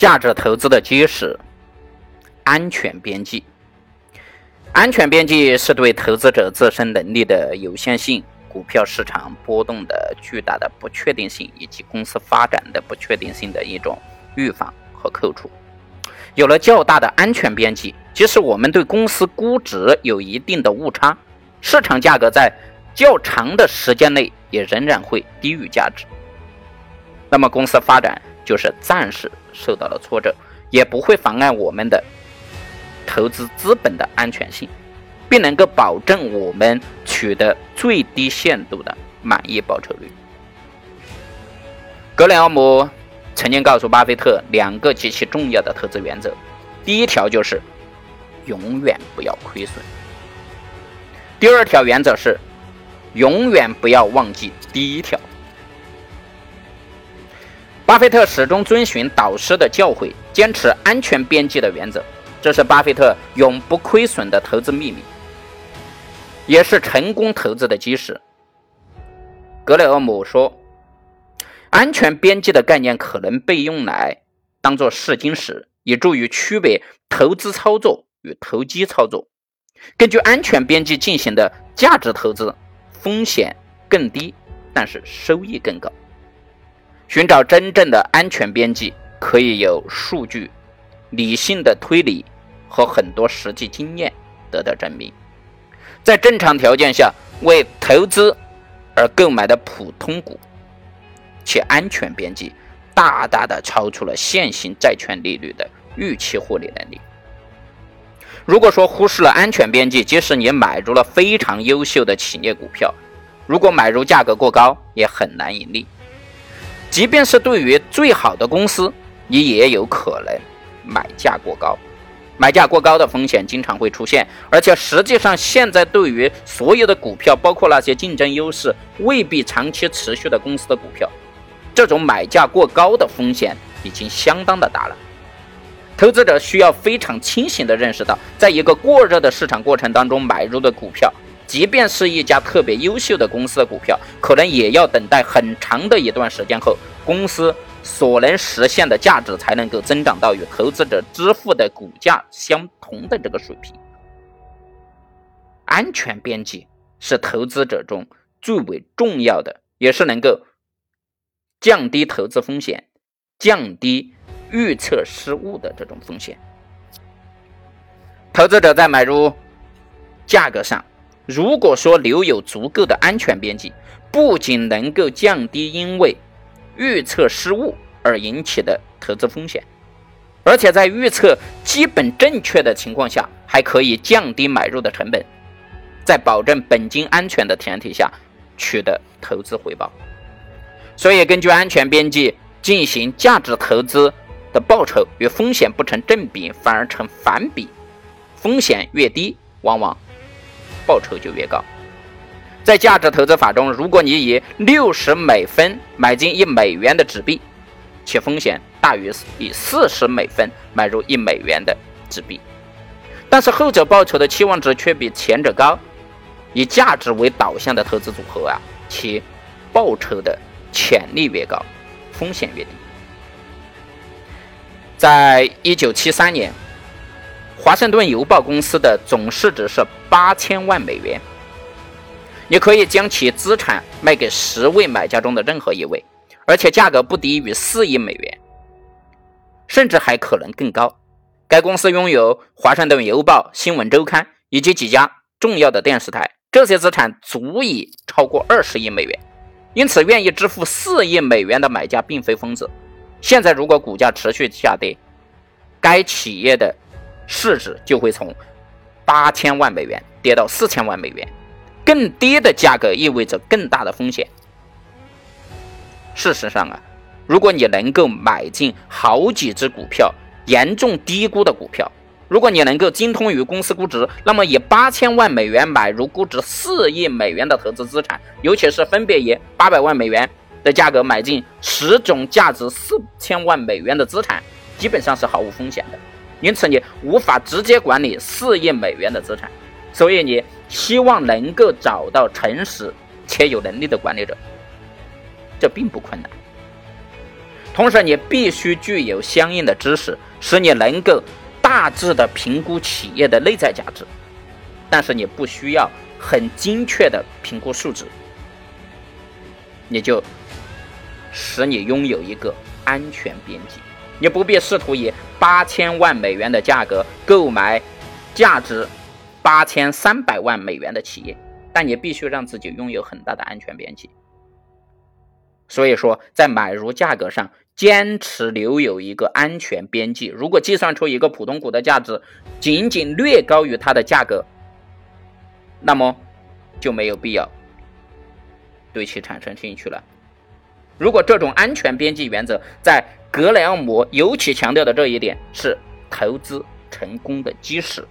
价值投资的基石，安全边际。安全边际是对投资者自身能力的有限性、股票市场波动的巨大的不确定性以及公司发展的不确定性的一种预防和扣除。有了较大的安全边际，即使我们对公司估值有一定的误差，市场价格在较长的时间内也仍然会低于价值。那么公司发展。就是暂时受到了挫折，也不会妨碍我们的投资资本的安全性，并能够保证我们取得最低限度的满意报酬率。格雷厄姆曾经告诉巴菲特两个极其重要的投资原则：第一条就是永远不要亏损；第二条原则是永远不要忘记第一条。巴菲特始终遵循导师的教诲，坚持安全边际的原则，这是巴菲特永不亏损的投资秘密，也是成功投资的基石。格雷厄姆说：“安全边际的概念可能被用来当做试金石，以助于区别投资操作与投机操作。根据安全边际进行的价值投资，风险更低，但是收益更高。”寻找真正的安全边际，可以有数据、理性的推理和很多实际经验得到证明。在正常条件下，为投资而购买的普通股，其安全边际大大的超出了现行债券利率的预期获利能力。如果说忽视了安全边际，即使你买入了非常优秀的企业股票，如果买入价格过高，也很难盈利。即便是对于最好的公司，你也有可能买价过高。买价过高的风险经常会出现，而且实际上现在对于所有的股票，包括那些竞争优势未必长期持续的公司的股票，这种买价过高的风险已经相当的大了。投资者需要非常清醒地认识到，在一个过热的市场过程当中买入的股票。即便是一家特别优秀的公司的股票，可能也要等待很长的一段时间后，公司所能实现的价值才能够增长到与投资者支付的股价相同的这个水平。安全边际是投资者中最为重要的，也是能够降低投资风险、降低预测失误的这种风险。投资者在买入价格上。如果说留有足够的安全边际，不仅能够降低因为预测失误而引起的投资风险，而且在预测基本正确的情况下，还可以降低买入的成本，在保证本金安全的前提下取得投资回报。所以，根据安全边际进行价值投资的报酬与风险不成正比，反而成反比，风险越低，往往。报酬就越高。在价值投资法中，如果你以六十美分买进一美元的纸币，其风险大于以四十美分买入一美元的纸币，但是后者报酬的期望值却比前者高。以价值为导向的投资组合啊，其报酬的潜力越高，风险越低。在一九七三年。华盛顿邮报公司的总市值是八千万美元，你可以将其资产卖给十位买家中的任何一位，而且价格不低于四亿美元，甚至还可能更高。该公司拥有华盛顿邮报、新闻周刊以及几家重要的电视台，这些资产足以超过二十亿美元，因此愿意支付四亿美元的买家并非疯子。现在如果股价持续下跌，该企业的。市值就会从八千万美元跌到四千万美元，更低的价格意味着更大的风险。事实上啊，如果你能够买进好几只股票，严重低估的股票，如果你能够精通于公司估值，那么以八千万美元买入估值四亿美元的投资资产，尤其是分别以八百万美元的价格买进十种价值四千万美元的资产，基本上是毫无风险的。因此，你无法直接管理四亿美元的资产，所以你希望能够找到诚实且有能力的管理者，这并不困难。同时你必须具有相应的知识，使你能够大致的评估企业的内在价值。但是你不需要很精确的评估数值，你就使你拥有一个安全边际。你不必试图以八千万美元的价格购买价值八千三百万美元的企业，但你必须让自己拥有很大的安全边际。所以说，在买入价格上坚持留有一个安全边际。如果计算出一个普通股的价值仅仅略高于它的价格，那么就没有必要对其产生兴趣了。如果这种安全边际原则在格雷厄姆尤其强调的这一点是投资成功的基石。